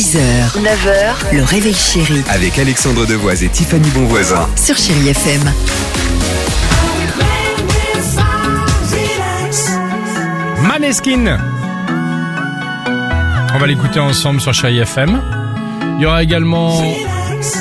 6h, 9h, le réveil chéri Avec Alexandre Devoise et Tiffany Bonvoisin. sur Chérie FM. Maneskin. On va l'écouter ensemble sur Chérie FM. Il y aura également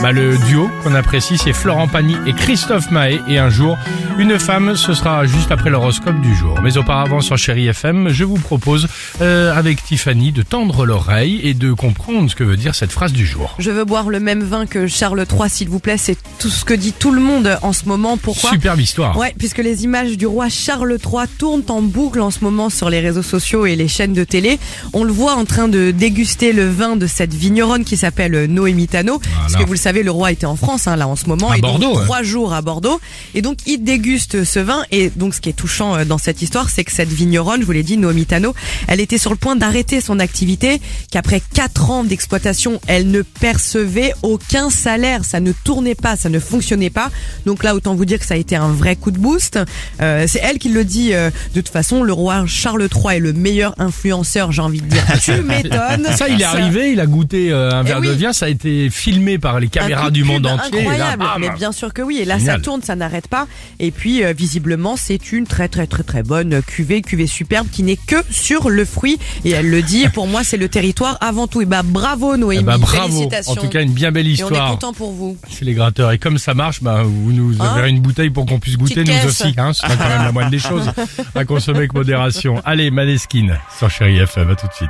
bah, le duo qu'on apprécie, c'est Florent Pagny et Christophe Mahé. Et un jour, une femme, ce sera juste après l'horoscope du jour. Mais auparavant sur Chérie FM, je vous propose euh, avec Tiffany de tendre l'oreille et de comprendre ce que veut dire cette phrase du jour. Je veux boire le même vin que Charles III, s'il vous plaît. C'est tout ce que dit tout le monde en ce moment. Pourquoi Superbe histoire. Ouais, puisque les images du roi Charles III tournent en boucle en ce moment sur les réseaux sociaux et les chaînes de télé. On le voit en train de déguster le vin de cette vigneronne qui s'appelle Noémie Tano. Vous le savez, le roi était en France hein, là en ce moment. À et donc, Bordeaux, ouais. trois jours à Bordeaux. Et donc il déguste ce vin. Et donc ce qui est touchant euh, dans cette histoire, c'est que cette vigneronne, je vous l'ai dit, Noémie Tano, elle était sur le point d'arrêter son activité, qu'après quatre ans d'exploitation, elle ne percevait aucun salaire. Ça ne tournait pas, ça ne fonctionnait pas. Donc là, autant vous dire que ça a été un vrai coup de boost. Euh, c'est elle qui le dit. euh, de toute façon, le roi Charles III est le meilleur influenceur, j'ai envie de dire. Tu m'étonnes. Ça, il est arrivé, il a goûté euh, un Eh verre de vin, ça a été filmé par les caméras du monde entier. et là, Incroyable, mais bien sûr que oui. Et là, Génial. ça tourne, ça n'arrête pas. Et puis, euh, visiblement, c'est une très très très très bonne cuvée, cuvée superbe qui n'est que sur le fruit. Et elle le dit. Et pour moi, c'est le territoire avant tout. Et bah bravo Noémie. Eh ben, bravo. Félicitations. En tout cas, une bien belle et on est histoire. content pour vous. C'est les gratteurs. Et comme ça marche, bah, vous nous Hein enverrez une bouteille pour qu'on puisse goûter, Petite nous caisse. aussi. Hein, c'est quand même la moindre des choses. À consommer avec modération. Allez, Maneskin sur Chéri FM. À tout de suite.